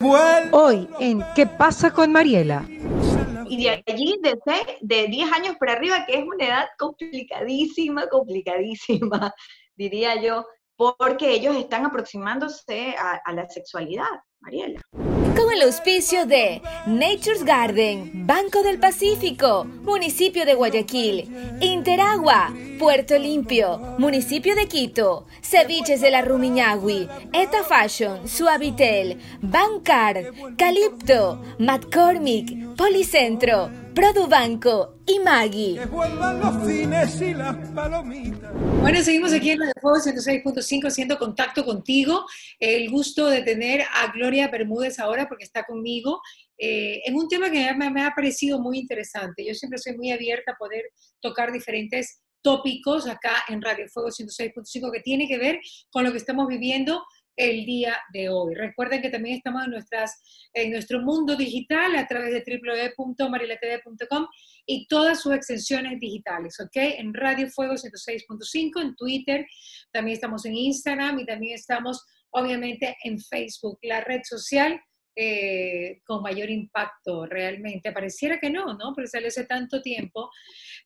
Hoy en ¿Qué pasa con Mariela? Y de allí, de, de 10 años para arriba, que es una edad complicadísima, complicadísima, diría yo, porque ellos están aproximándose a, la sexualidad, Mariela. Con el auspicio de Nature's Garden, Banco del Pacífico, Municipio de Guayaquil, Interagua, Puerto Limpio, Municipio de Quito, Ceviches de la Rumiñahui, Eta Fashion, Suavitel, Bancar, Calipto, McCormick, Policentro, Produbanco y Maggie. Bueno, seguimos aquí en la de Fuego 106.5 haciendo contacto contigo. El gusto de tener a Gloria Bermúdez ahora porque está conmigo eh, en un tema que me, me, ha parecido muy interesante. Yo siempre soy muy abierta a poder tocar diferentes tópicos acá en Radio Fuego 106.5 que tiene que ver con lo que estamos viviendo el día de hoy. Recuerden que también estamos en, nuestras, en nuestro mundo digital a través de www.marilatv.com y todas sus extensiones digitales, ¿ok? En Radio Fuego 106.5, en Twitter, también estamos en Instagram y también estamos obviamente en Facebook, la red social eh, con mayor impacto realmente. Pareciera que no, ¿no? Pero sale hace tanto tiempo.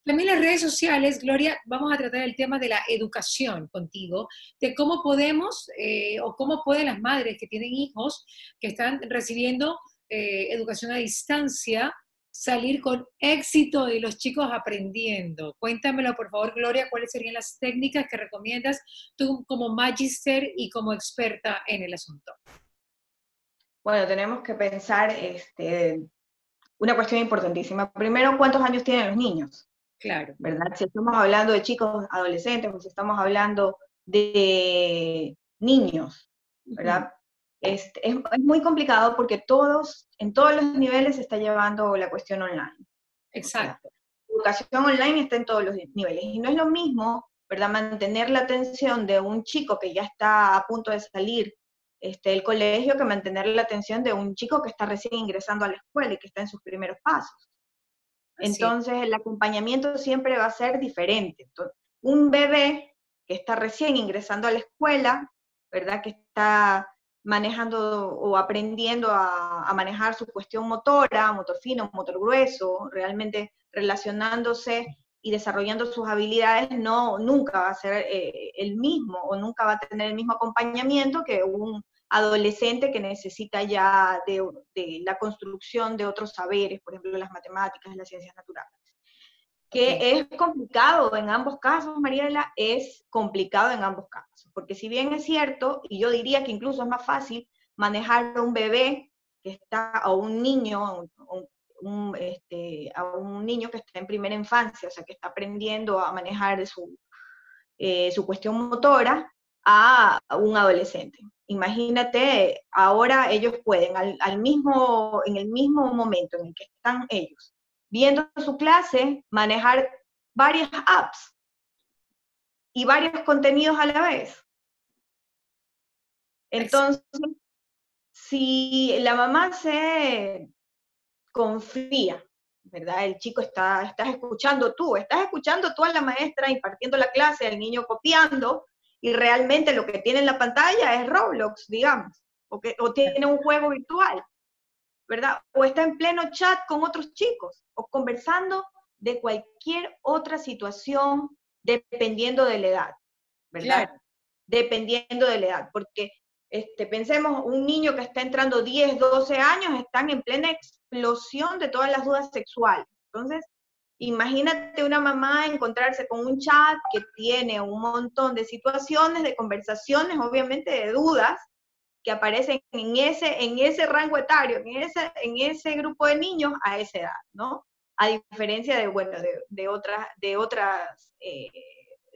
También las redes sociales, Gloria, vamos a tratar el tema de la educación contigo, de cómo podemos eh, o cómo pueden las madres que tienen hijos que están recibiendo eh, educación a distancia salir con éxito y los chicos aprendiendo. Cuéntamelo, por favor, Gloria, cuáles serían las técnicas que recomiendas tú como magister y como experta en el asunto. Bueno, tenemos que pensar este, una cuestión importantísima. Primero, ¿cuántos años tienen los niños? Claro. ¿Verdad? Si estamos hablando de chicos adolescentes o si estamos hablando de niños, ¿verdad? Este, es, es, muy complicado porque todos, en todos los niveles se está llevando la cuestión online. Exacto. La educación online está en todos los niveles y no es lo mismo, ¿verdad? Mantener la atención de un chico que ya está a punto de salir este, el colegio que mantener la atención de un chico que está recién ingresando a la escuela y que está en sus primeros pasos. Entonces, el acompañamiento siempre va a ser diferente. un bebé que está recién ingresando a la escuela, ¿verdad? Que está manejando o aprendiendo a, manejar su cuestión motora, motor fino, motor grueso, realmente relacionándose y desarrollando sus habilidades, no, nunca va a ser eh, el mismo o nunca va a tener el mismo acompañamiento que un adolescente que necesita ya de, la construcción de otros saberes, por ejemplo, las matemáticas, las ciencias naturales. Que es complicado en ambos casos, Mariela, es complicado en ambos casos, porque si bien es cierto, y yo diría que incluso es más fácil manejar a un bebé que está, a un niño, un, este, a un niño que está en primera infancia, o sea, que está aprendiendo a manejar su, eh, su cuestión motora, a un adolescente. Imagínate, ahora ellos pueden, al, mismo, en el mismo momento en el que están ellos viendo su clase, manejar varias apps y varios contenidos a la vez. Entonces, si la mamá se confía, ¿verdad? El chico está, estás escuchando tú, estás escuchando tú a la maestra impartiendo la clase, el niño copiando, y realmente lo que tiene en la pantalla es Roblox, digamos, o, que, o tiene un juego virtual, ¿verdad? O está en pleno chat con otros chicos, o conversando de cualquier otra situación dependiendo de la edad, ¿verdad? Dependiendo de la edad, porque este, pensemos, un niño que está entrando 10, 12 años, están en plena explosión de todas las dudas sexuales. Entonces, Imagínate una mamá encontrarse con un chat que tiene un montón de situaciones, de conversaciones, obviamente de dudas, que aparecen en ese, en ese rango etario, en ese, en ese grupo de niños a esa edad, ¿no? A diferencia de, bueno, de, otras, de otras, eh,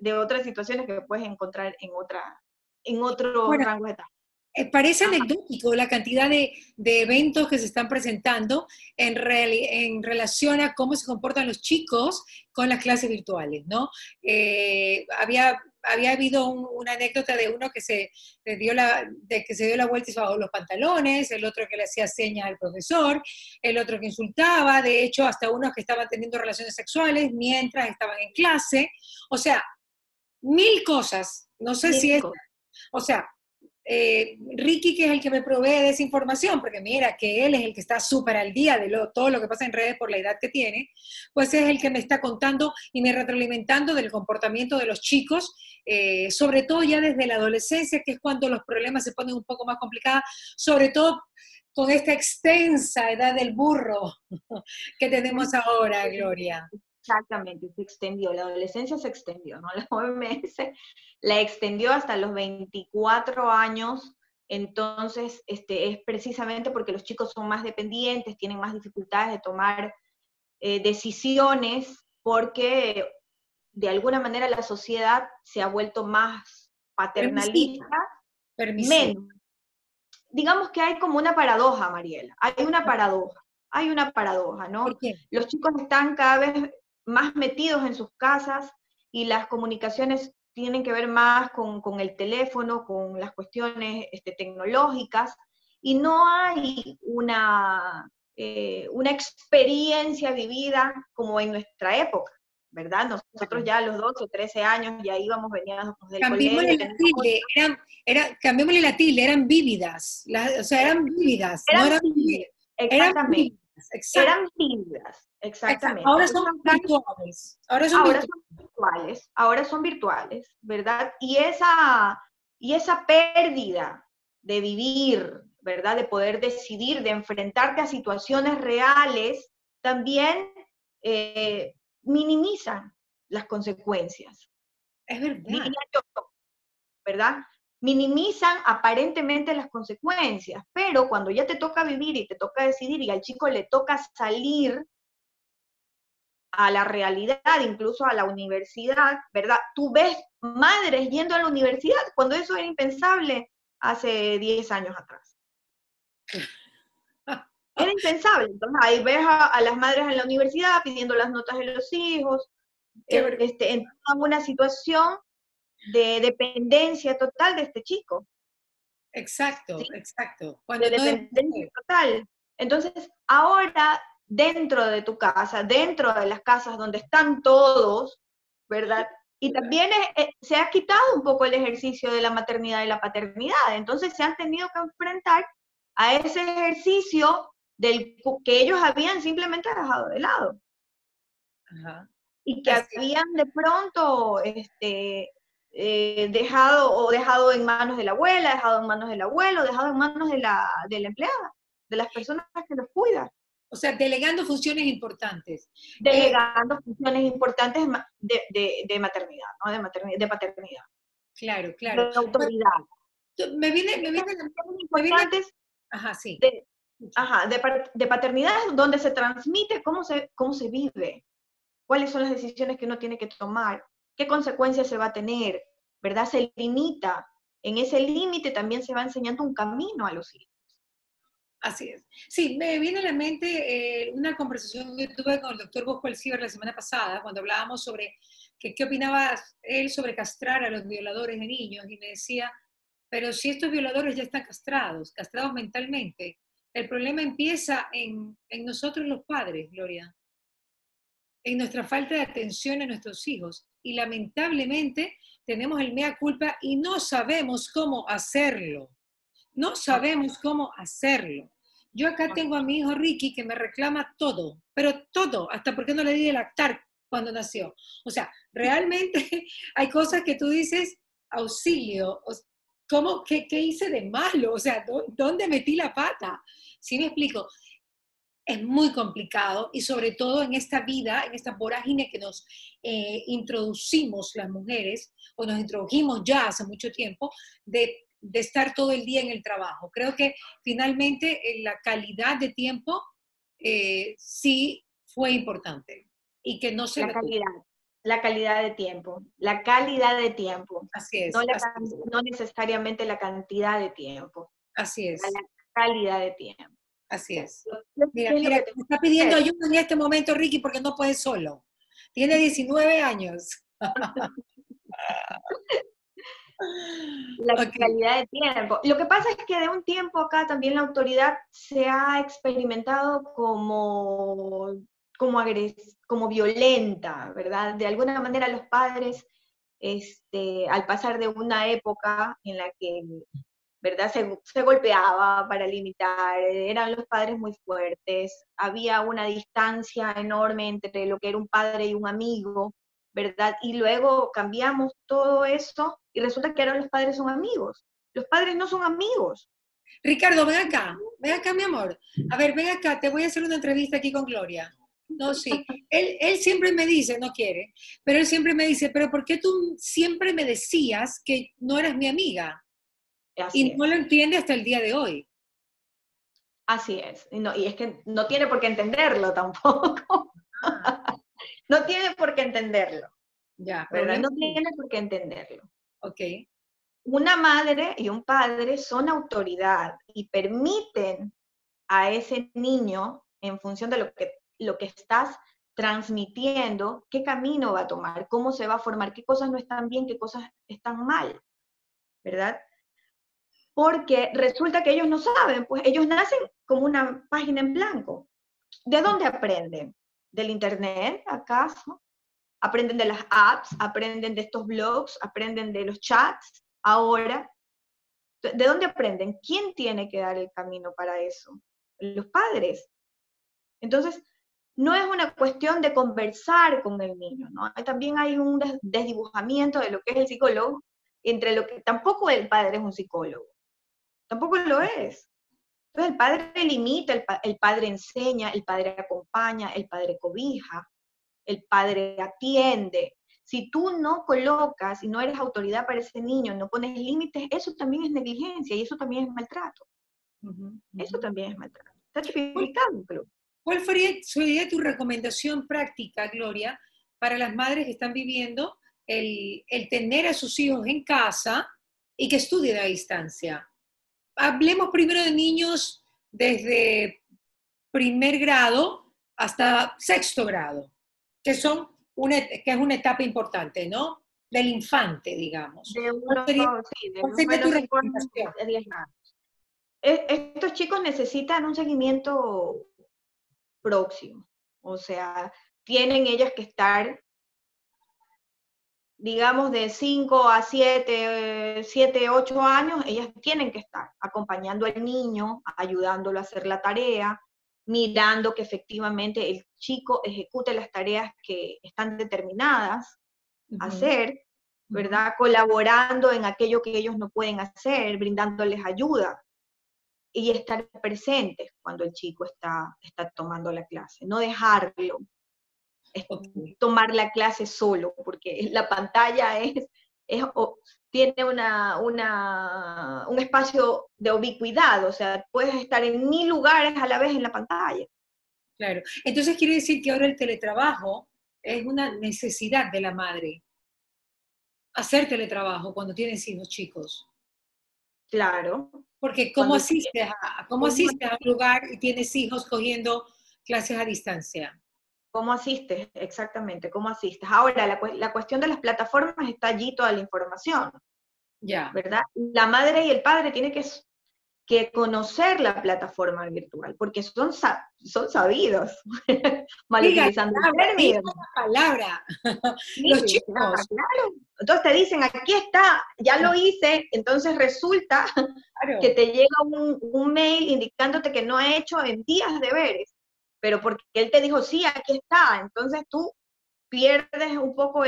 de otras situaciones que puedes encontrar en otra, en otro rango etario. Eh, parece anecdótico la cantidad de, eventos que se están presentando en, en, relación a cómo se comportan los chicos con las clases virtuales, ¿no? Eh, había, había habido una anécdota de uno que se, dio la, de que se dio la vuelta y se bajó los pantalones, el otro que le hacía señas al profesor, el otro que insultaba, de hecho hasta unos que estaban teniendo relaciones sexuales mientras estaban en clase, o sea, mil cosas, no sé si es... O sea, eh, Ricky, que es el que me provee de esa información, porque mira que él es el que está súper al día de lo, todo lo que pasa en redes por la edad que tiene, pues es el que me está contando y me retroalimentando del comportamiento de los chicos, eh, sobre todo ya desde la adolescencia, que es cuando los problemas se ponen un poco más complicados, sobre todo con esta extensa edad del burro que tenemos ahora, Gloria. Exactamente, se extendió, la adolescencia se extendió, ¿no? La OMS la extendió hasta los 24 años, entonces este, es precisamente porque los chicos son más dependientes, tienen más dificultades de tomar eh, decisiones, porque de alguna manera la sociedad se ha vuelto más paternalista, menos. Digamos que hay como una paradoja, Mariela, hay una paradoja, hay una paradoja, ¿no? Los chicos están cada vez más metidos en sus casas y las comunicaciones tienen que ver más con, el teléfono, con las cuestiones este, tecnológicas, y no hay una, eh, una experiencia vivida como en nuestra época, ¿verdad? Nosotros ya a los 12 o 13 años ya íbamos, veníamos del cambiémosle La tilde, eran, era, cambiémosle la tilde, eran vívidas, o sea, eran vívidas, eran, no vívidas, Eran vívidas, exactamente. Ahora son virtuales. Ahora son, virtuales. Ahora son virtuales, ¿verdad? Y esa, y esa pérdida de vivir, ¿verdad? De poder decidir, de enfrentarte a situaciones reales, también eh, minimizan las consecuencias. Es verdad. ¿Verdad? Minimizan aparentemente las consecuencias, pero cuando ya te toca vivir y te toca decidir y al chico le toca salir a la realidad, incluso a la universidad, ¿verdad? Tú ves madres yendo a la universidad cuando eso era impensable hace 10 años atrás. Era impensable. Entonces ahí ves a, las madres en la universidad pidiendo las notas de los hijos, este, en una situación de dependencia total de este chico. Exacto, exacto. de dependencia total. Entonces, ahora, dentro de tu casa, dentro de las casas donde están todos, ¿verdad? Y también eh, se ha quitado un poco el ejercicio de la maternidad y la paternidad. Entonces, se han tenido que enfrentar a ese ejercicio del que ellos habían simplemente dejado de lado. Y que habían de pronto este, eh, dejado o dejado en manos de la abuela, dejado en manos del abuelo, dejado en manos de la, de la empleada, de las personas que los cuidan. O sea, delegando funciones importantes. Delegando funciones importantes de, de, maternidad, ¿no? De, maternidad, de paternidad. Claro, claro. De autoridad. Me viene, me viene, me viene ajá, sí. De, ajá, de, paternidad donde se transmite cómo se, cómo se vive, cuáles son las decisiones que uno tiene que tomar, qué consecuencias se va a tener, ¿verdad? Se limita. En ese límite también se va enseñando un camino a los hijos. Así es. Sí, me viene a la mente eh, una conversación que tuve con el doctor Bosco Alcibar la semana pasada, cuando hablábamos sobre que, qué opinaba él sobre castrar a los violadores de niños, y me decía, pero si estos violadores ya están castrados, castrados mentalmente, el problema empieza en, en nosotros los padres, Gloria, en nuestra falta de atención a nuestros hijos y lamentablemente tenemos el mea culpa y no sabemos cómo hacerlo. No sabemos cómo hacerlo. Yo acá tengo a mi hijo Ricky que me reclama todo, pero todo, hasta porque no le di de lactar cuando nació. O sea, realmente hay cosas que tú dices, auxilio, ¿cómo, qué, qué hice de malo? O sea, ¿dónde metí la pata? ¿Sí me explico? Es muy complicado y sobre todo en esta vida, en esta vorágine que nos eh, introducimos las mujeres, o nos introdujimos ya hace mucho tiempo, de, estar todo el día en el trabajo. Creo que finalmente eh, la calidad de tiempo eh, sí fue importante y que no se... La calidad, la calidad de tiempo, la calidad de tiempo. Así es. No, no necesariamente la cantidad de tiempo. Así es. La calidad de tiempo. Así es. Mira, mira, te está pidiendo ayuda en este momento, Ricky, porque no puede solo. Tiene 19 años. La calidad de tiempo. Lo que pasa es que de un tiempo acá también la autoridad se ha experimentado como, como, como violenta, ¿verdad? De alguna manera los padres, este, al pasar de una época en la que ¿verdad? Se, golpeaba para limitar, eran los padres muy fuertes, había una distancia enorme entre lo que era un padre y un amigo, ¿verdad? Y luego cambiamos todo eso y resulta que ahora los padres son amigos. Los padres no son amigos. Ricardo, ven acá, ven acá, mi amor. A ver, ven acá, te voy a hacer una entrevista aquí con Gloria. No, sí. Él, él siempre me dice, no quiere, pero él siempre me dice, pero ¿por qué tú siempre me decías que no eras mi amiga? Y no lo entiende hasta el día de hoy. Así es. Y, no, y es que no tiene por qué entenderlo tampoco. no tiene por qué entenderlo. Ya, ¿verdad? No tiene por qué entenderlo. Ok. Una madre y un padre son autoridad y permiten a ese niño, en función de lo que, lo que estás transmitiendo, qué camino va a tomar, cómo se va a formar, qué cosas no están bien, qué cosas están mal, ¿verdad? Porque resulta que ellos no saben, pues ellos nacen como una página en blanco. ¿De dónde aprenden? ¿Del Internet, acaso? ¿Aprenden de las apps? ¿Aprenden de estos blogs? ¿Aprenden de los chats ahora? ¿De dónde aprenden? ¿Quién tiene que dar el camino para eso? Los padres. Entonces, no es una cuestión de conversar con el niño, ¿no? También hay un desdibujamiento de lo que es el psicólogo, entre lo que tampoco el padre es un psicólogo. Tampoco lo es. Entonces el padre limita, el, padre enseña, el padre acompaña, el padre cobija, el padre atiende. Si tú no colocas y no eres autoridad para ese niño, no pones límites, eso también es negligencia y eso también es maltrato. Eso también es maltrato. Está tipificado. ¿Cuál sería, tu recomendación práctica, Gloria, para las madres que están viviendo el, el tener a sus hijos en casa y que estudien a distancia? Hablemos primero de niños desde primer grado hasta sexto grado, que, son una, que es una etapa importante, ¿no? Del infante, digamos. De uno, sí, de Estos chicos necesitan un seguimiento próximo, o sea, tienen ellas que estar digamos, de 5 a 7, 7, 8 años, ellas tienen que estar acompañando al niño, ayudándolo a hacer la tarea, mirando que efectivamente el chico ejecute las tareas que están determinadas a hacer, ¿verdad? Colaborando en aquello que ellos no pueden hacer, brindándoles ayuda y estar presentes cuando el chico está, está tomando la clase, no dejarlo, tomar la clase solo, porque la pantalla es, tiene una, un espacio de ubicuidad, o sea, puedes estar en mil lugares a la vez en la pantalla. Claro, entonces quiere decir que ahora el teletrabajo es una necesidad de la madre. Hacer teletrabajo cuando tienes hijos chicos. Claro. Porque ¿cómo asistes, a, ¿cómo asistes a un lugar y tienes hijos cogiendo clases a distancia? ¿Cómo asistes? Exactamente, ¿cómo asistes? Ahora, la, cuestión de las plataformas está allí toda la información. Ya. ¿Verdad? La madre y el padre tienen que, que conocer la plataforma virtual, porque son, son sabidos, mal utilizando el palabra. Los chicos. Claro. Entonces te dicen, aquí está, ya lo hice, entonces resulta que te llega un, un mail indicándote que no ha hecho en días deberes pero porque él te dijo, sí, aquí está, entonces tú pierdes un poco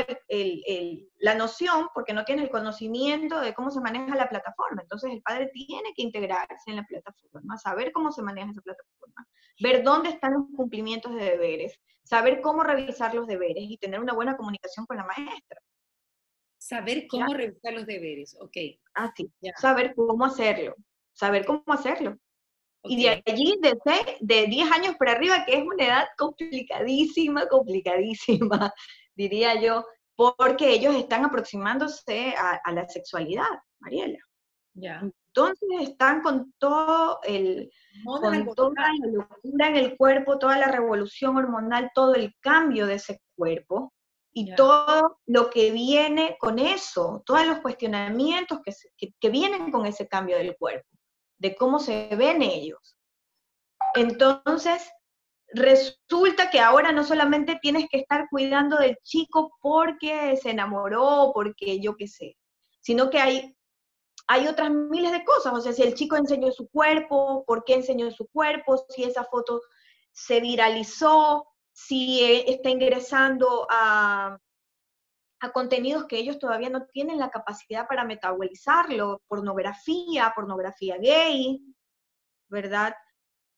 la noción porque no tienes el conocimiento de cómo se maneja la plataforma. Entonces el padre tiene que integrarse en la plataforma, saber cómo se maneja esa plataforma, ver dónde están los cumplimientos de deberes, saber cómo revisar los deberes y tener una buena comunicación con la maestra. Saber cómo revisar los deberes, ok. Ah, sí, saber cómo hacerlo, saber cómo hacerlo. Y de allí, de, de 10 años para arriba, que es una edad complicadísima, complicadísima, diría yo, porque ellos están aproximándose a, la sexualidad, Mariela. Ya. Entonces están con todo el, con toda la locura en el cuerpo, toda la revolución hormonal, todo el cambio de ese cuerpo y todo lo que viene con eso, todos los cuestionamientos que, que vienen con ese cambio del cuerpo de cómo se ven ellos. Entonces, resulta que ahora no solamente tienes que estar cuidando del chico porque se enamoró, porque yo qué sé, sino que hay, hay otras miles de cosas, o sea, si el chico enseñó su cuerpo, por qué enseñó su cuerpo, si esa foto se viralizó, si eh, está ingresando a, a contenidos que ellos todavía no tienen la capacidad para metabolizarlo, pornografía, pornografía gay, ¿verdad?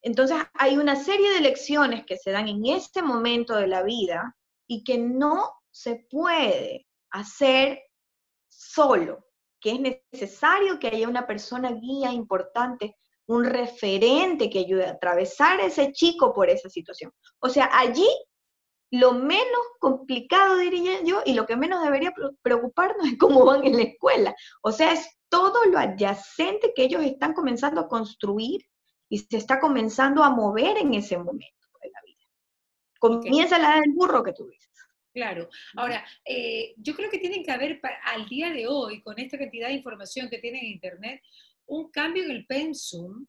Entonces hay una serie de lecciones que se dan en este momento de la vida y que no se puede hacer solo, que es necesario que haya una persona guía importante, un referente que ayude a atravesar ese chico por esa situación. O sea, allí lo menos complicado, diría yo, y lo que menos debería preocuparnos es cómo van en la escuela. O sea, es todo lo adyacente que ellos están comenzando a construir y se está comenzando a mover en ese momento de la vida. Comienza la del burro que tú dices. Claro. Ahora, eh, yo creo que tienen que haber al día de hoy, con esta cantidad de información que tienen en Internet, un cambio en el pensum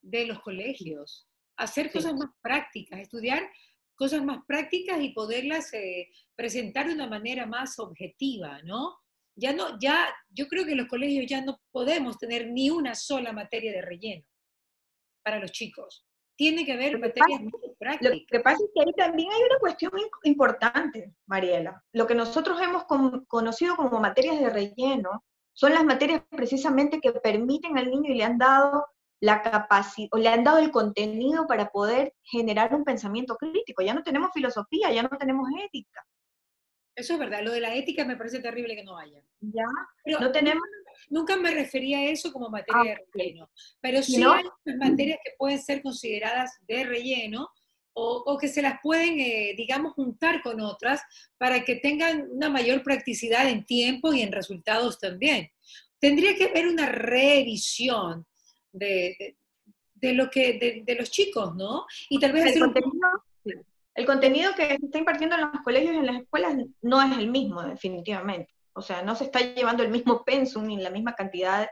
de los colegios, hacer cosas más prácticas, estudiar cosas más prácticas y poderlas eh, presentar de una manera más objetiva, ¿no? Ya no, ya, yo creo que en los colegios ya no podemos tener ni una sola materia de relleno para los chicos. Tiene que haber materias muy prácticas. Lo que pasa es que ahí también hay una cuestión importante, Mariela. Lo que nosotros hemos conocido como materias de relleno son las materias precisamente que permiten al niño y le han dado la capacidad, o le han dado el contenido para poder generar un pensamiento crítico. Ya no tenemos filosofía, ya no tenemos ética. Eso es verdad, lo de la ética me parece terrible que no haya. Ya, no tenemos... Nunca me refería a eso como materia de ah, relleno, pero sí hay materias que pueden ser consideradas de relleno o, que se las pueden, eh, digamos, juntar con otras para que tengan una mayor practicidad en tiempo y en resultados también. Tendría que haber una revisión de, lo que, de, los chicos, ¿no? Y tal vez... El contenido, el contenido que se está impartiendo en los colegios y en las escuelas no es el mismo, definitivamente. O sea, no se está llevando el mismo pensum ni la misma cantidad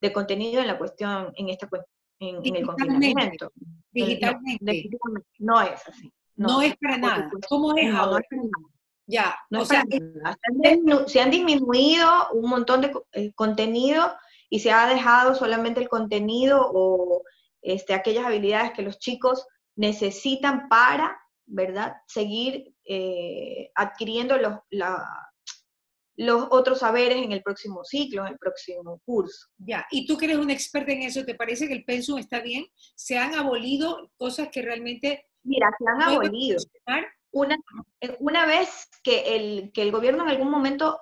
de contenido en la cuestión, en esta en, en el confinamiento. Digitalmente. No, es así. No, es para nada. ¿Cómo es ahora? Ya, o sea, se han disminuido un montón de eh, contenido y se ha dejado solamente el contenido o este, aquellas habilidades que los chicos necesitan para, ¿verdad?, seguir eh, adquiriendo los, los otros saberes en el próximo ciclo, en el próximo curso. Ya, y tú que eres una experta en eso, ¿te parece que el pensum está bien? ¿Se han abolido cosas que realmente... Mira, se han abolido. Una, una vez que el, que el gobierno en algún momento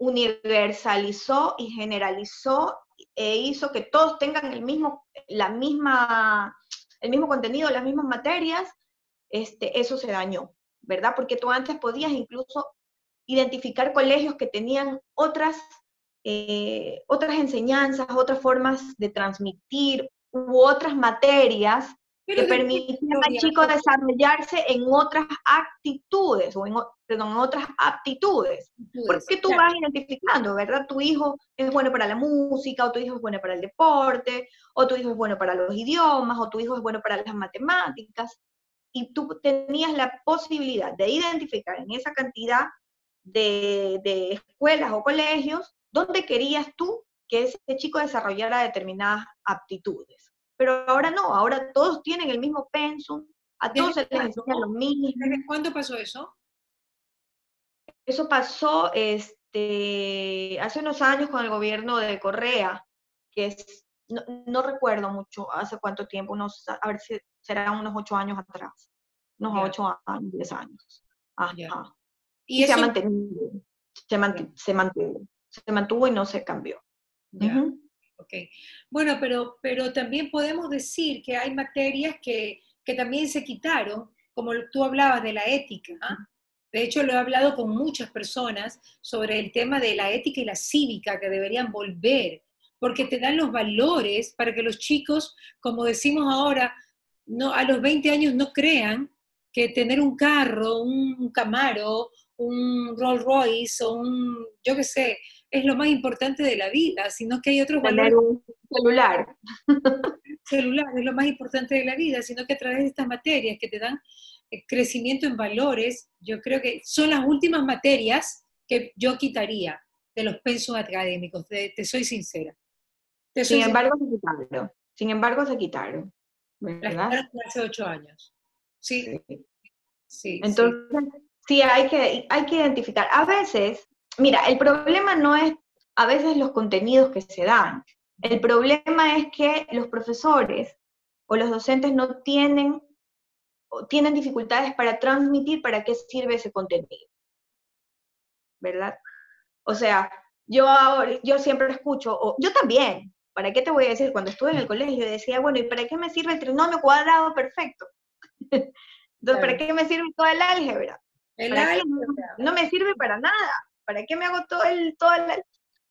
universalizó y generalizó e hizo que todos tengan el mismo, la misma, el mismo contenido, las mismas materias, este, eso se dañó, ¿verdad? Porque tú antes podías incluso identificar colegios que tenían otras, eh, otras enseñanzas, otras formas de transmitir u otras materias que permitían al chico desarrollarse en otras actitudes, o en, perdón, en otras aptitudes. Porque tú vas identificando, ¿verdad? Tu hijo es bueno para la música, o tu hijo es bueno para el deporte, o tu hijo es bueno para los idiomas, o tu hijo es bueno para las matemáticas. Y tú tenías la posibilidad de identificar en esa cantidad de, de escuelas o colegios donde querías tú que ese chico desarrollara determinadas aptitudes. Pero ahora no, ahora todos tienen el mismo pensum, a todos se les enseña lo mismo. ¿Desde cuándo pasó eso? Eso pasó este, hace unos años con el gobierno de Correa, que es, no, recuerdo mucho hace cuánto tiempo, unos, a ver si serán unos ocho años atrás, unos ocho años, diez años. Y, se ha mantenido, se, mantuvo, se mantuvo y no se cambió. Bueno, pero, pero también podemos decir que hay materias que, que también se quitaron, como tú hablabas de la ética. ¿ah? De hecho, lo he hablado con muchas personas sobre el tema de la ética y la cívica que deberían volver, porque te dan los valores para que los chicos, como decimos ahora, no, a los 20 años no crean que tener un carro, un Camaro, un Rolls Royce o un, yo qué sé, es lo más importante de la vida, sino que hay otros valores. un celular. Celular es lo más importante de la vida, sino que a través de estas materias que te dan eh, crecimiento en valores, yo creo que son las últimas materias que yo quitaría de los pensos académicos, te, soy sincera. Sin embargo, se quitaron. Sin embargo, se quitaron. ¿verdad? hace ocho años. Sí. sí. Entonces, sí, hay, que, hay que identificar. A veces, mira, el problema no es a veces los contenidos que se dan. El problema es que los profesores o los docentes no tienen, tienen dificultades para transmitir para qué sirve ese contenido. ¿Verdad? O sea, yo, yo siempre escucho, o yo también, ¿para qué te voy a decir? Cuando estuve en el colegio decía, bueno, ¿y para qué me sirve el trinomio cuadrado perfecto? Entonces, ¿para qué me sirve toda el álgebra? El álgebra. No me sirve para nada. ¿Para qué me hago todo el, todo el,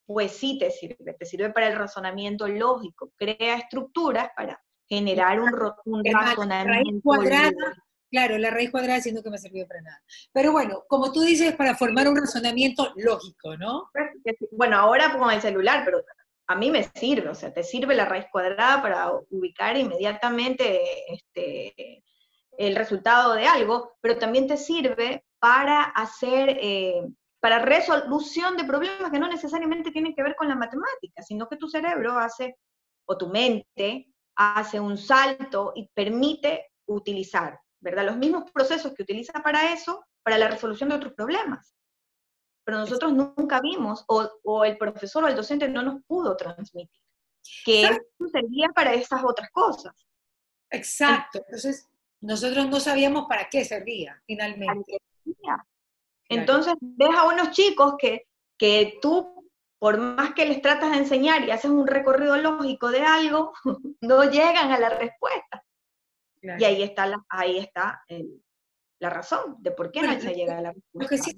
Pues sí te sirve, te sirve para el razonamiento lógico, crea estructuras para generar un, un razonamiento cuadrada, Claro, la raíz cuadrada siendo que me sirvió para nada. Pero bueno, como tú dices, para formar un razonamiento lógico, ¿no? Bueno, ahora con el celular, pero a mí me sirve, o sea, te sirve la raíz cuadrada para ubicar inmediatamente este, el resultado de algo, pero también te sirve para hacer, eh, para resolución de problemas que no necesariamente tienen que ver con la matemática, sino que tu cerebro hace, o tu mente, hace un salto y permite utilizar, ¿verdad? Los mismos procesos que utiliza para eso, para la resolución de otros problemas. Pero nosotros nunca vimos, o, el profesor o el docente no nos pudo transmitir, que eso servía para esas otras cosas. Exacto. Entonces, nosotros no sabíamos para qué servía finalmente. Entonces, ves a unos chicos que, que tú por más que les tratas de enseñar y haces un recorrido lógico de algo, no llegan a la respuesta. Y ahí está, la, ahí está la razón de por qué no se llega a la respuesta. Sí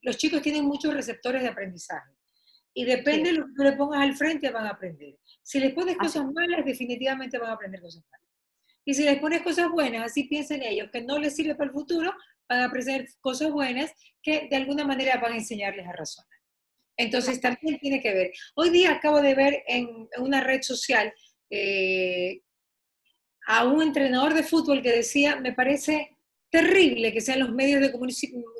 los chicos tienen muchos receptores de aprendizaje. Y depende de lo que tú le pongas al frente, van a aprender. Si les pones cosas malas, definitivamente van a aprender cosas malas. Y si les pones cosas buenas, así piensen ellos, que no les sirve para el futuro, van a aprender cosas buenas que de alguna manera van a enseñarles a razonar. Entonces también tiene que ver. Hoy día acabo de ver en una red social eh, a un entrenador de fútbol que decía, me parece terrible que sean los medios de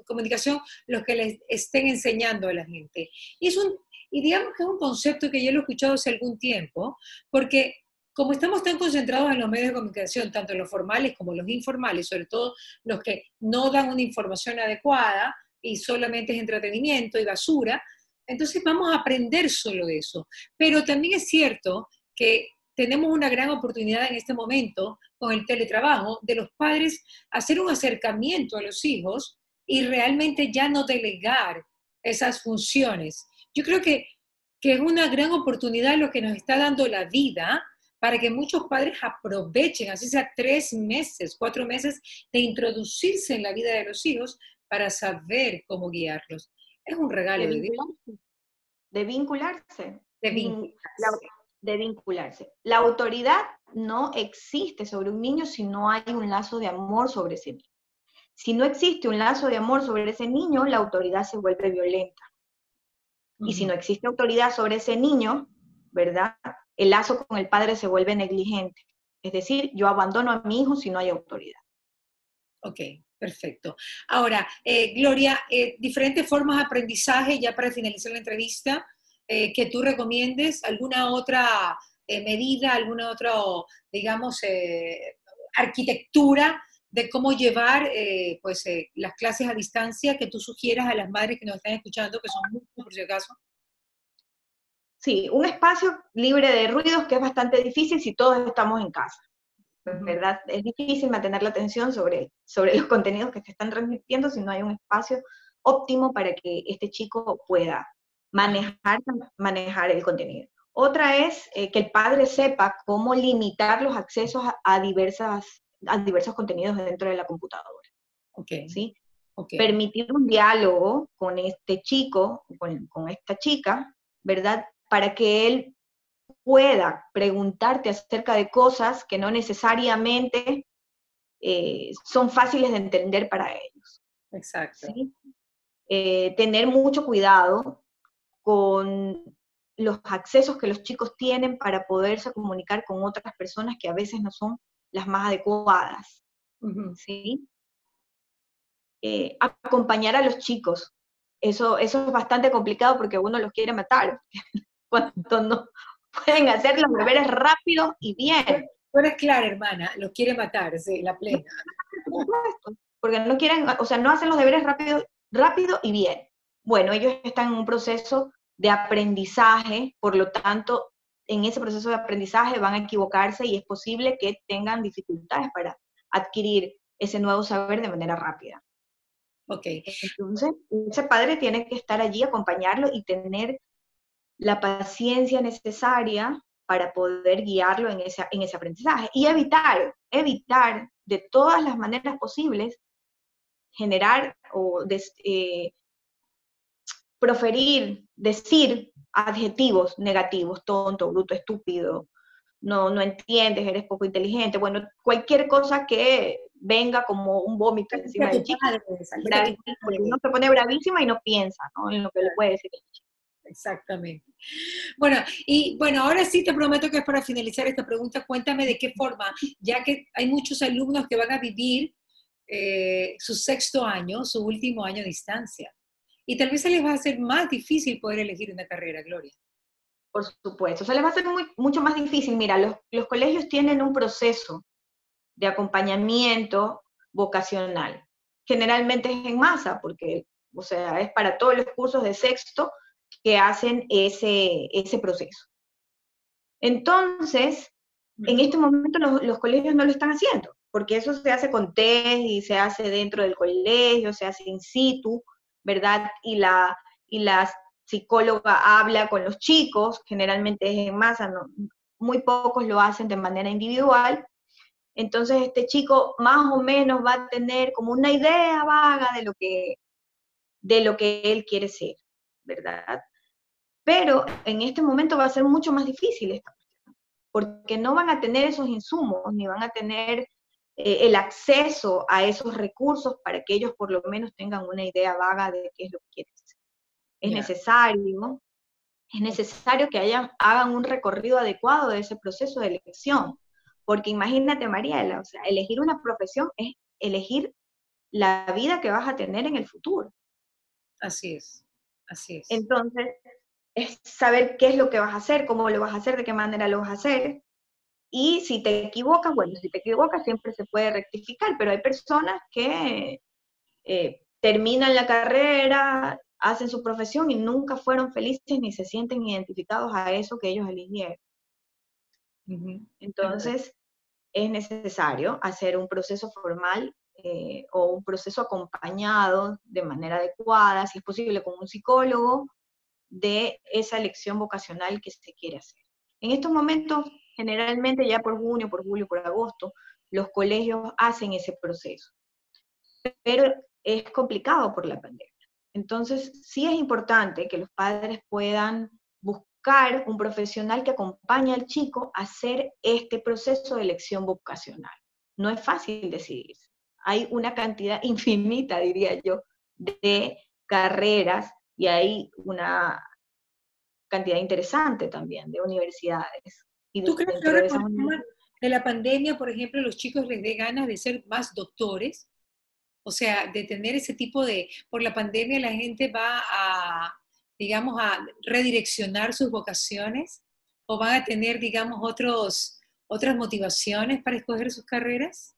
comunicación los que les estén enseñando a la gente. Y, es un, y digamos que es un concepto que yo lo he escuchado hace algún tiempo, porque como estamos tan concentrados en los medios de comunicación, tanto los formales como los informales, sobre todo los que no dan una información adecuada y solamente es entretenimiento y basura, entonces vamos a aprender solo eso. Pero también es cierto que tenemos una gran oportunidad en este momento con el teletrabajo de los padres hacer un acercamiento a los hijos y realmente ya no delegar esas funciones. Yo creo que, que es una gran oportunidad lo que nos está dando la vida para que muchos padres aprovechen, así sea tres meses, cuatro meses, de introducirse en la vida de los hijos para saber cómo guiarlos. Es un regalo de, Dios. De vincularse. De vincularse. de vincularse. La autoridad no existe sobre un niño si no hay un lazo de amor sobre ese niño. Si no existe un lazo de amor sobre ese niño, la autoridad se vuelve violenta. Y si no existe autoridad sobre ese niño, ¿verdad? El lazo con el padre se vuelve negligente. Es decir, yo abandono a mi hijo si no hay autoridad. Ok, Perfecto. Ahora, eh, Gloria, eh, diferentes formas de aprendizaje, ya para finalizar la entrevista, eh, que tú recomiendes, alguna otra medida, alguna otra, digamos, arquitectura de cómo llevar pues, las clases a distancia que tú sugieras a las madres que nos están escuchando, que son muchos por si acaso. Sí, un espacio libre de ruidos que es bastante difícil si todos estamos en casa. ¿verdad? Es difícil mantener la atención sobre, sobre los contenidos que se están transmitiendo si no hay un espacio óptimo para que este chico pueda manejar, manejar el contenido. Otra es eh, que el padre sepa cómo limitar los accesos a, diversas, a diversos contenidos dentro de la computadora. Okay. ¿sí? Permitir un diálogo con este chico, con, con esta chica, ¿verdad? Para que él pueda preguntarte acerca de cosas que no necesariamente eh, son fáciles de entender para ellos. Exacto. Eh, tener mucho cuidado con los accesos que los chicos tienen para poderse comunicar con otras personas que a veces no son las más adecuadas. ¿sí? Eh, acompañar a los chicos. Eso, eso es bastante complicado porque uno los quiere matar cuando no, pueden hacer los deberes rápido y bien. Tú eres clara, hermana, los quiere matar, sí, la plena. Porque no quieren, o sea, no hacen los deberes rápido, rápido y bien. Bueno, ellos están en un proceso de aprendizaje, por lo tanto, en ese proceso de aprendizaje van a equivocarse y es posible que tengan dificultades para adquirir ese nuevo saber de manera rápida. Ok. Entonces, ese padre tiene que estar allí, acompañarlo y tener la paciencia necesaria para poder guiarlo en ese, en ese aprendizaje y evitar, evitar de todas las maneras posibles generar o eh, proferir, decir adjetivos negativos, tonto, bruto, estúpido, no, no entiendes, eres poco inteligente, bueno, cualquier cosa que venga como un vómito encima del chico. Uno se pone bravísima y no piensa ¿no? en lo que le puede decir el chico. Exactamente. Bueno, y bueno, ahora sí te prometo que es para finalizar esta pregunta, cuéntame de qué forma, ya que hay muchos alumnos que van a vivir eh, su sexto año, su último año de distancia, y tal vez se les va a hacer más difícil poder elegir una carrera, Gloria. Por supuesto, se les va a hacer mucho más difícil. Mira, los, los colegios tienen un proceso de acompañamiento vocacional. Generalmente es en masa, porque, o sea, es para todos los cursos de sexto que hacen ese, ese proceso. Entonces, en este momento los, colegios no lo están haciendo, porque eso se hace con test y se hace dentro del colegio, se hace in situ, ¿verdad? Y la, y la psicóloga habla con los chicos, generalmente es en masa, no, muy pocos lo hacen de manera individual. Entonces este chico más o menos va a tener como una idea vaga de lo que, de lo que él quiere ser, ¿verdad? Pero en este momento va a ser mucho más difícil esta cuestión, porque no van a tener esos insumos, ni van a tener eh, el acceso a esos recursos para que ellos por lo menos tengan una idea vaga de qué es lo que quieren ser. Es necesario, es necesario que hagan un recorrido adecuado de ese proceso de elección, porque imagínate, Mariela, o sea, elegir una profesión es elegir la vida que vas a tener en el futuro. Así es, así es. Entonces, es saber qué es lo que vas a hacer, cómo lo vas a hacer, de qué manera lo vas a hacer. Y si te equivocas, bueno, si te equivocas siempre se puede rectificar, pero hay personas que eh, terminan la carrera, hacen su profesión y nunca fueron felices ni se sienten identificados a eso que ellos eligieron. Entonces, es necesario hacer un proceso formal eh, o un proceso acompañado de manera adecuada, si es posible con un psicólogo, de esa elección vocacional que se quiere hacer. En estos momentos, generalmente ya por junio, por julio, por agosto, los colegios hacen ese proceso, pero es complicado por la pandemia. Entonces, sí es importante que los padres puedan buscar un profesional que acompañe al chico a hacer este proceso de elección vocacional. No es fácil decidirse. Hay una cantidad infinita, diría yo, de carreras y hay una cantidad interesante también de universidades. Y ¿Tú crees que ahora de la pandemia, por ejemplo, los chicos les dé ganas de ser más doctores? O sea, de tener ese tipo de, por la pandemia la gente va a, digamos, a redireccionar sus vocaciones o van a tener, digamos, otros, otras motivaciones para escoger sus carreras?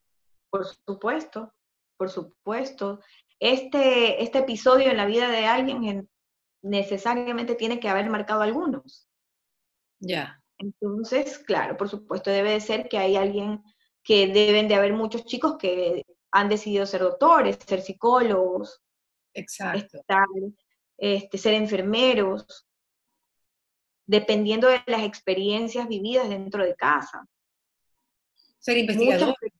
Por supuesto, por supuesto este, este episodio en la vida de alguien necesariamente tiene que haber marcado algunos. Ya. Entonces, claro, por supuesto, debe de ser que hay alguien, que deben de haber muchos chicos que han decidido ser doctores, ser psicólogos, Exacto. este, ser enfermeros, dependiendo de las experiencias vividas dentro de casa. Ser investigadores.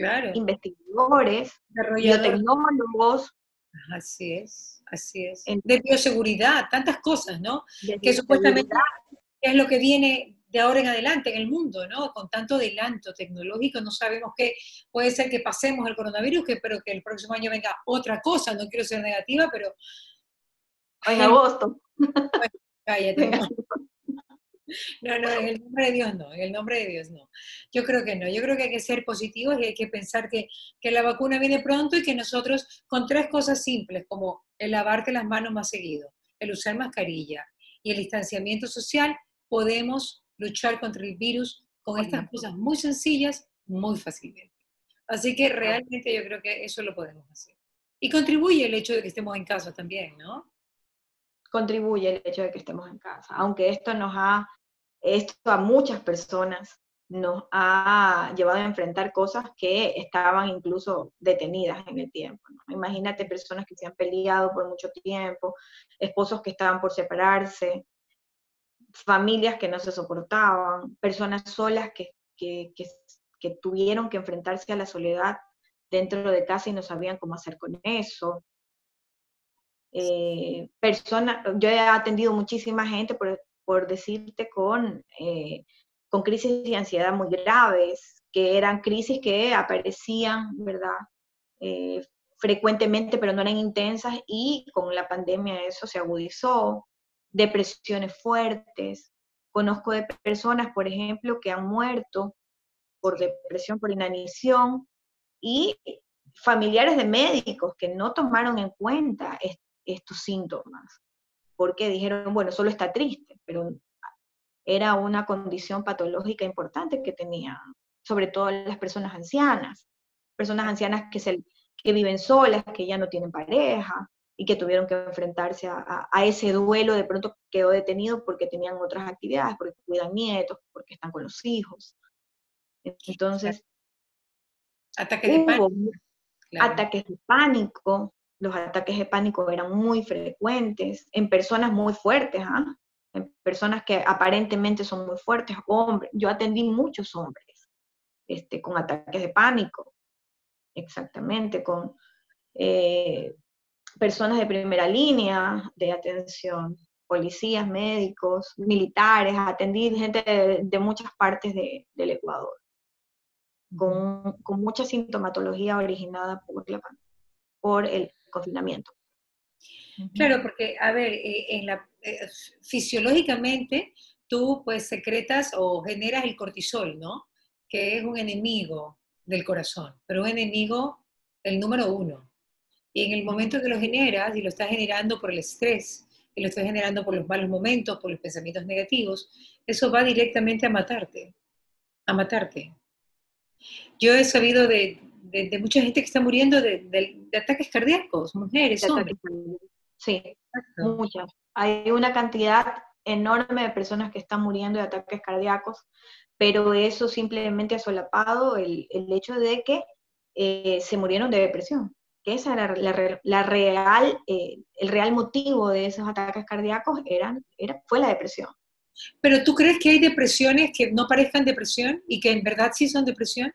Claro. investigadores, biotecnólogos. Así es, así es. De bioseguridad, tantas cosas, ¿no? que supuestamente es lo que viene de ahora en adelante en el mundo, ¿no? Con tanto adelanto tecnológico, no sabemos qué, puede ser que pasemos el coronavirus, que, pero que el próximo año venga otra cosa, no quiero ser negativa, pero... En agosto. cállate. No, no, en el nombre de Dios no, en el nombre de Dios no. Yo creo que no, yo creo que hay que ser positivos y hay que pensar que, que la vacuna viene pronto y que nosotros con tres cosas simples, como el lavarte las manos más seguido, el usar mascarilla y el distanciamiento social, podemos luchar contra el virus con estas cosas muy sencillas, muy fácilmente. Así que realmente yo creo que eso lo podemos hacer. Y contribuye el hecho de que estemos en casa también, ¿no? Contribuye el hecho de que estemos en casa, aunque esto nos ha, esto a muchas personas nos ha llevado a enfrentar cosas que estaban incluso detenidas en el tiempo. Imagínate personas que se han peleado por mucho tiempo, esposos que estaban por separarse, familias que no se soportaban, personas solas que, que, que, tuvieron que enfrentarse a la soledad dentro de casa y no sabían cómo hacer con eso. Eh, personas, yo he atendido muchísima gente, por, por decirte, con eh, con crisis de ansiedad muy graves, que eran crisis que aparecían, ¿verdad? Eh, frecuentemente, pero no eran intensas, y con la pandemia eso se agudizó, depresiones fuertes. Conozco de personas, por ejemplo, que han muerto por depresión, por inanición, y familiares de médicos que no tomaron en cuenta estos síntomas, porque dijeron, bueno, solo está triste, pero era una condición patológica importante que tenían, sobre todo las personas ancianas, personas ancianas que, se, que viven solas, que ya no tienen pareja y que tuvieron que enfrentarse a, ese duelo, de pronto quedó detenido porque tenían otras actividades, porque cuidan nietos, porque están con los hijos. Entonces, ataques de pánico. Ataques de pánico, los ataques de pánico eran muy frecuentes en personas muy fuertes, ¿ah? en personas que aparentemente son muy fuertes, hombres. Yo atendí muchos hombres este, con ataques de pánico, exactamente, con eh, personas de primera línea de atención, policías, médicos, militares, atendí gente de, muchas partes del Ecuador, con, con, mucha sintomatología originada por, por el confinamiento. Claro, porque, a ver, eh, en la, eh, fisiológicamente tú pues secretas o generas el cortisol, ¿no? Que es un enemigo del corazón, pero un enemigo, el número uno. Y en el momento que lo generas y lo estás generando por el estrés, y lo estás generando por los malos momentos, por los pensamientos negativos, eso va directamente a matarte, a matarte. Yo he sabido de, mucha gente que está muriendo de, ataques cardíacos, mujeres, hombres. Sí, muchas. Hay una cantidad enorme de personas que están muriendo de ataques cardíacos, pero eso simplemente ha solapado el, hecho de que eh, se murieron de depresión, que esa era la, real, eh, el real motivo de esos ataques cardíacos eran, era, fue la depresión. Pero tú crees que hay depresiones que no parezcan depresión y que en verdad sí son depresión?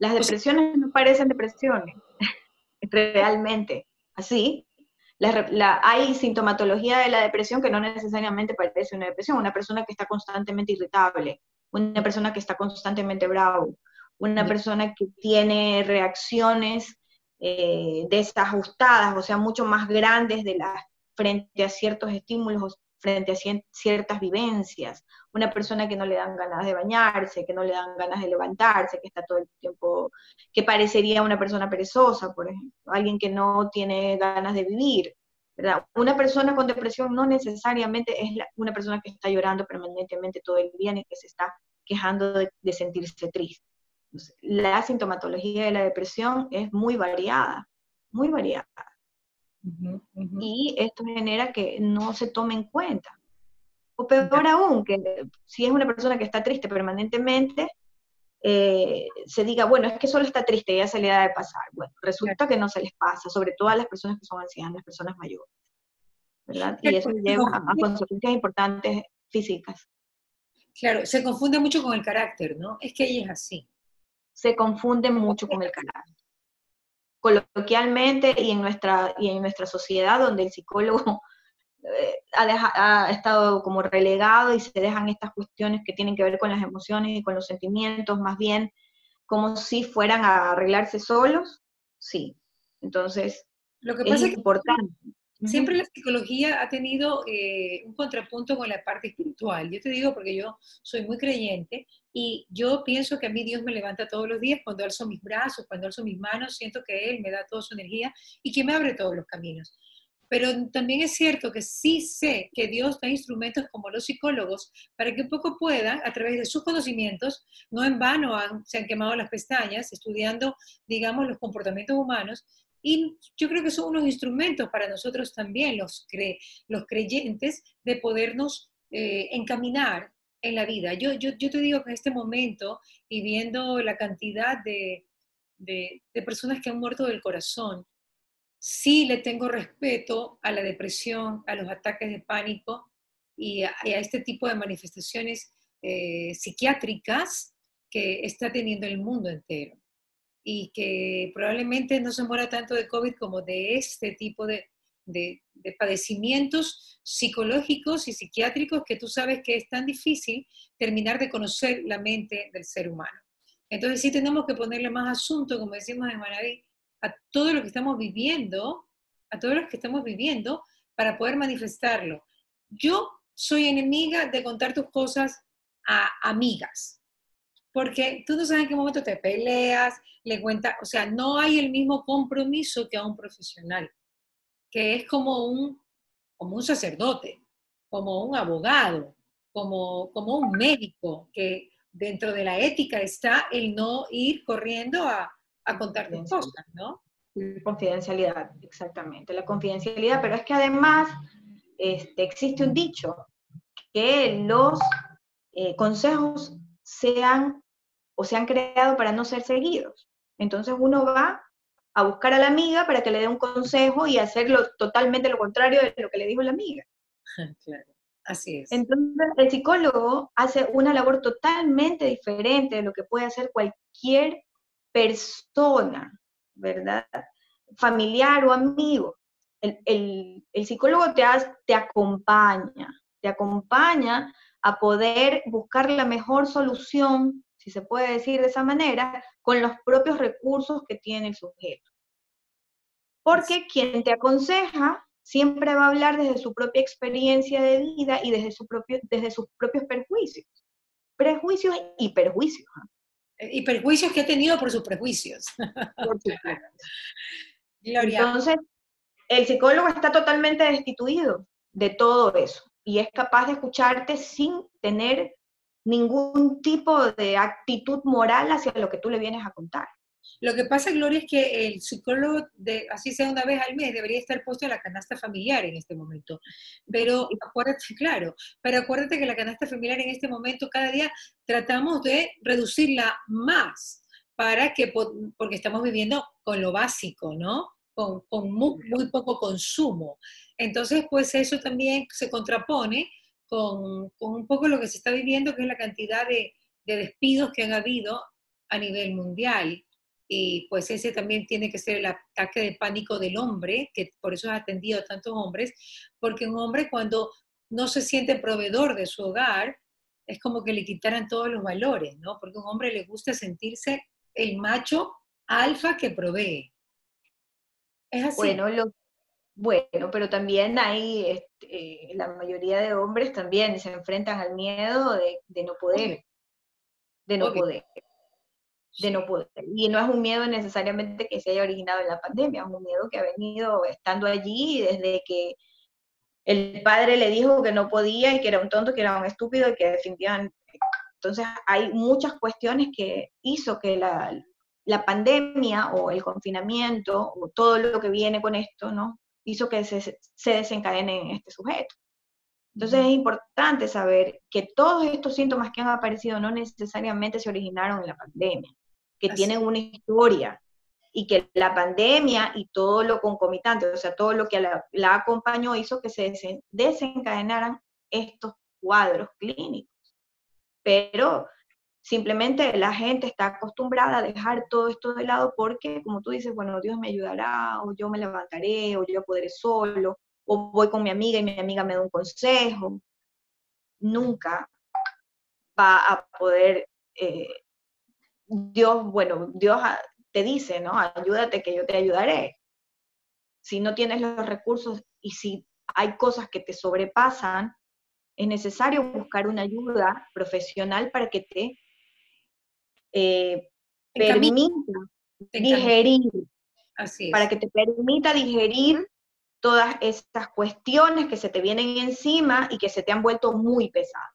Las depresiones no parecen depresiones, realmente. Así, hay sintomatología de la depresión que no necesariamente parece una depresión. Una persona que está constantemente irritable, una persona que está constantemente bravo, una persona que tiene reacciones eh, desajustadas, o sea, mucho más grandes de las, frente a ciertos estímulos, frente a ciertas vivencias, una persona que no le dan ganas de bañarse, que no le dan ganas de levantarse, que está todo el tiempo, que parecería una persona perezosa, por ejemplo, alguien que no tiene ganas de vivir. Una persona con depresión no necesariamente es una persona que está llorando permanentemente todo el día ni que se está quejando de, sentirse triste. la sintomatología de la depresión es muy variada, muy variada. Y esto genera que no se tome en cuenta. O peor aún, que si es una persona que está triste permanentemente, eh, se diga, bueno, es que solo está triste, ya se le da de pasar. Bueno, resulta que no se les pasa, sobre todo a las personas que son ancianas, las personas mayores. ¿verdad? Y eso lleva a, consecuencias importantes físicas. Claro, se confunde mucho con el carácter, ¿no? Es que ella es así. Se confunde mucho con el carácter. Coloquialmente y en nuestra, y en nuestra sociedad, donde el psicólogo eh, ha, estado como relegado y se dejan estas cuestiones que tienen que ver con las emociones y con los sentimientos, más bien como si fueran a arreglarse solos, sí. Entonces, lo que pasa es, importante. Siempre la psicología ha tenido eh, un contrapunto con la parte espiritual. Yo te digo porque yo soy muy creyente y yo pienso que a mí Dios me levanta todos los días cuando alzo mis brazos, cuando alzo mis manos, siento que Él me da toda su energía y que me abre todos los caminos. pero también es cierto que sí sé que Dios da instrumentos como los psicólogos para que un poco puedan, a través de sus conocimientos, no en vano se han quemado las pestañas estudiando, digamos, los comportamientos humanos, y yo creo que son unos instrumentos para nosotros también, los, los creyentes, de podernos eh, encaminar en la vida. Yo, yo, yo, te digo que en este momento, y viendo la cantidad de, de, personas que han muerto del corazón, sí le tengo respeto a la depresión, a los ataques de pánico y a, este tipo de manifestaciones eh, psiquiátricas que está teniendo el mundo entero y que probablemente no se muera tanto de COVID como de este tipo de, de, padecimientos psicológicos y psiquiátricos que tú sabes que es tan difícil terminar de conocer la mente del ser humano. Entonces sí tenemos que ponerle más asunto, como decimos en Manaví, a todo lo que estamos viviendo, a todos los que estamos viviendo, para poder manifestarlo. Yo soy enemiga de contar tus cosas a amigas, porque tú no sabes en qué momento te peleas, le cuentas, o sea, no hay el mismo compromiso que a un profesional, que es como un, como un sacerdote, como un abogado, como, como un médico, que dentro de la ética está el no ir corriendo a, a contar cosas, ¿no? Confidencialidad, exactamente, la confidencialidad, pero es que además este, existe un dicho, que los eh, consejos sean o se han creado para no ser seguidos. Entonces uno va a buscar a la amiga para que le dé un consejo y hacerlo totalmente lo contrario de lo que le dijo la amiga. Claro, así es. Entonces el psicólogo hace una labor totalmente diferente de lo que puede hacer cualquier persona, ¿verdad? Familiar o amigo. El, psicólogo te, te acompaña, te acompaña a poder buscar la mejor solución si se puede decir de esa manera, con los propios recursos que tiene el sujeto. Porque quien te aconseja siempre va a hablar desde su propia experiencia de vida y desde, su propio, desde sus propios perjuicios. Prejuicios y perjuicios. ¿ah? Eh, y perjuicios que ha tenido por sus prejuicios. Entonces, el psicólogo está totalmente destituido de todo eso y es capaz de escucharte sin tener ningún tipo de actitud moral hacia lo que tú le vienes a contar. Lo que pasa, Gloria, es que el psicólogo, de, así sea una vez al mes, debería estar puesto en la canasta familiar en este momento. Pero acuérdate, claro, pero acuérdate que la canasta familiar en este momento, cada día tratamos de reducirla más, para que, porque estamos viviendo con lo básico, ¿no? Con, con muy, muy poco consumo. Entonces, pues eso también se contrapone con, un poco lo que se está viviendo, que es la cantidad de, despidos que han habido a nivel mundial. Y pues ese también tiene que ser el ataque de pánico del hombre, que por eso ha atendido a tantos hombres, porque un hombre cuando no se siente proveedor de su hogar, es como que le quitaran todos los valores, ¿no? Porque a un hombre le gusta sentirse el macho alfa que provee. Es así. Bueno, lo, bueno, pero también hay, este, la mayoría de hombres también se enfrentan al miedo de, no poder, de no poder, de no poder. Y no es un miedo necesariamente que se haya originado en la pandemia, es un miedo que ha venido estando allí desde que el padre le dijo que no podía y que era un tonto, que era un estúpido y que definitivamente... Entonces hay muchas cuestiones que hizo que la, la pandemia o el confinamiento o todo lo que viene con esto, ¿no? hizo que se, se desencadene en este sujeto. Entonces es importante saber que todos estos síntomas que han aparecido no necesariamente se originaron en la pandemia, que tienen una historia y que la pandemia y todo lo concomitante, o sea, todo lo que la, la acompañó hizo que se desencadenaran estos cuadros clínicos. Pero Simplemente la gente está acostumbrada a dejar todo esto de lado porque, como tú dices, bueno, Dios me ayudará, o yo me levantaré, o yo podré solo, o voy con mi amiga y mi amiga me da un consejo. Nunca va a poder, eh, Dios, bueno, Dios te dice, ¿no? Ayúdate que yo te ayudaré. Si no tienes los recursos y si hay cosas que te sobrepasan, es necesario buscar una ayuda profesional para que te eh, permita digerir, Así para que te permita digerir todas estas cuestiones que se te vienen encima y que se te han vuelto muy pesadas.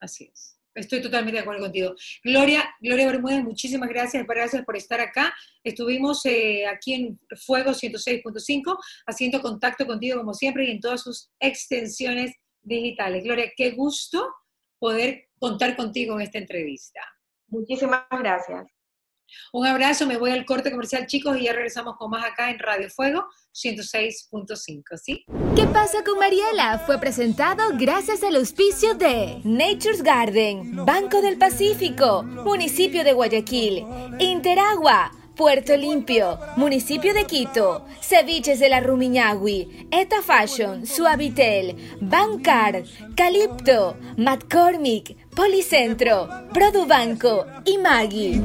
Así es. Estoy totalmente de acuerdo contigo. Gloria, Gloria Bermúdez, muchísimas gracias, gracias por estar acá. Estuvimos eh, aquí en Fuego 106.5 haciendo contacto contigo como siempre y en todas sus extensiones digitales. Gloria, qué gusto poder contar contigo en esta entrevista. Muchísimas gracias. Un abrazo, me voy al corte comercial, chicos, y ya regresamos con más acá en Radio Fuego 106.5, ¿sí? ¿Qué pasa con Mariela? Fue presentado gracias al auspicio de Nature's Garden, Banco del Pacífico, Municipio de Guayaquil, Interagua, Puerto Limpio, Municipio de Quito, Ceviches de la Rumiñahui, Eta Fashion, Suavitel, Bancard, Calipto, McCormick, Policentro, Produbanco y Maggie.